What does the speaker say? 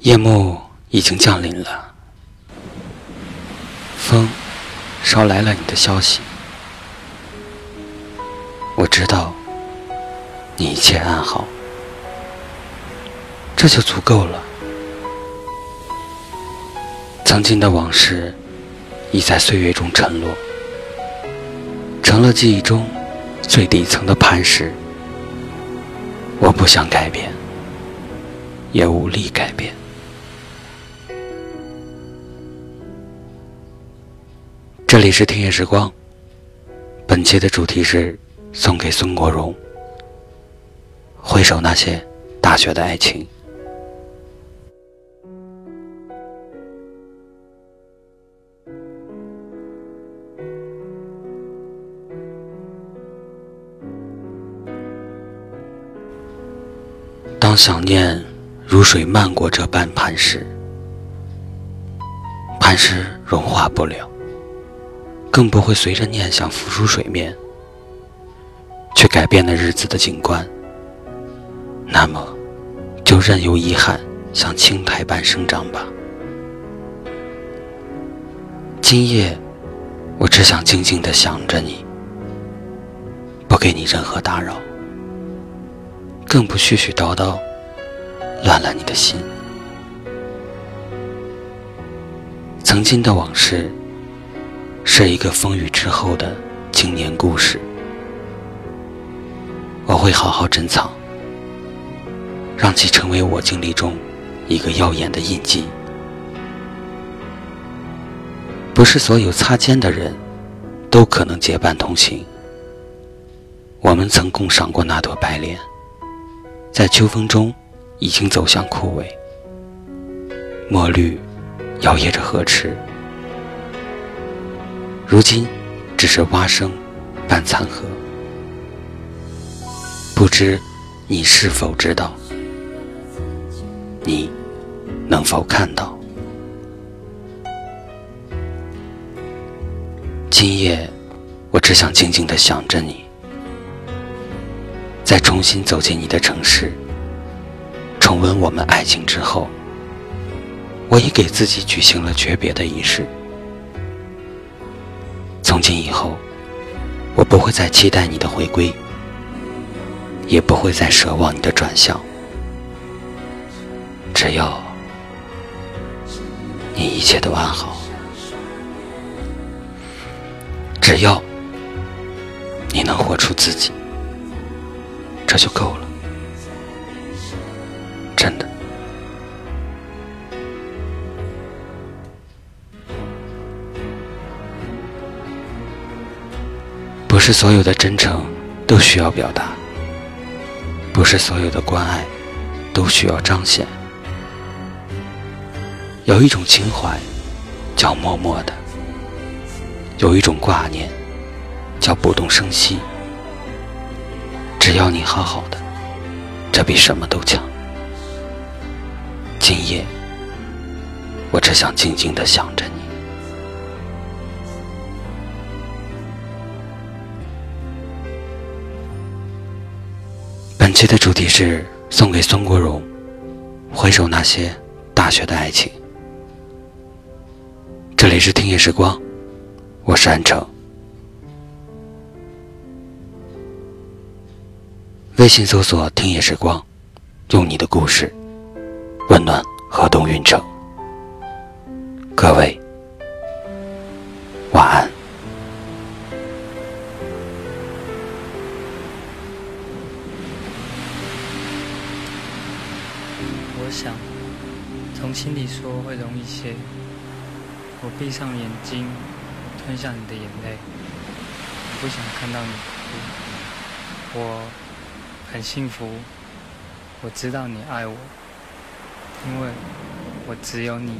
夜幕已经降临了，风捎来了你的消息。我知道你一切安好，这就足够了。曾经的往事已在岁月中沉落，成了记忆中最底层的磐石。我不想改变，也无力改变。这里是听夜时光，本期的主题是送给孙国荣。回首那些大学的爱情。当想念如水漫过这半磐石，磐石融化不了，更不会随着念想浮出水面，却改变了日子的景观。那么，就任由遗憾像青苔般生长吧。今夜，我只想静静地想着你，不给你任何打扰。更不絮絮叨叨，乱了你的心。曾经的往事，是一个风雨之后的经年故事。我会好好珍藏，让其成为我经历中一个耀眼的印记。不是所有擦肩的人，都可能结伴同行。我们曾共赏过那朵白莲。在秋风中，已经走向枯萎。墨绿摇曳着河池，如今只是蛙声伴残荷。不知你是否知道？你能否看到？今夜，我只想静静地想着你。在重新走进你的城市，重温我们爱情之后，我已给自己举行了诀别的仪式。从今以后，我不会再期待你的回归，也不会再奢望你的转向。只要你一切都安好，只要你能活出自己。这就够了，不是所有的真诚都需要表达，不是所有的关爱都需要彰显。有一种情怀叫默默的，有一种挂念叫不动声息。只要你好好的，这比什么都强。今夜，我只想静静的想着你。期的主题是送给孙国荣，回首那些大学的爱情。这里是听夜时光，我是安城。微信搜索“听夜时光”，用你的故事温暖河东运城。各位我想从心里说会容易些。我闭上眼睛，吞下你的眼泪。我不想看到你哭。我。很幸福，我知道你爱我，因为我只有你。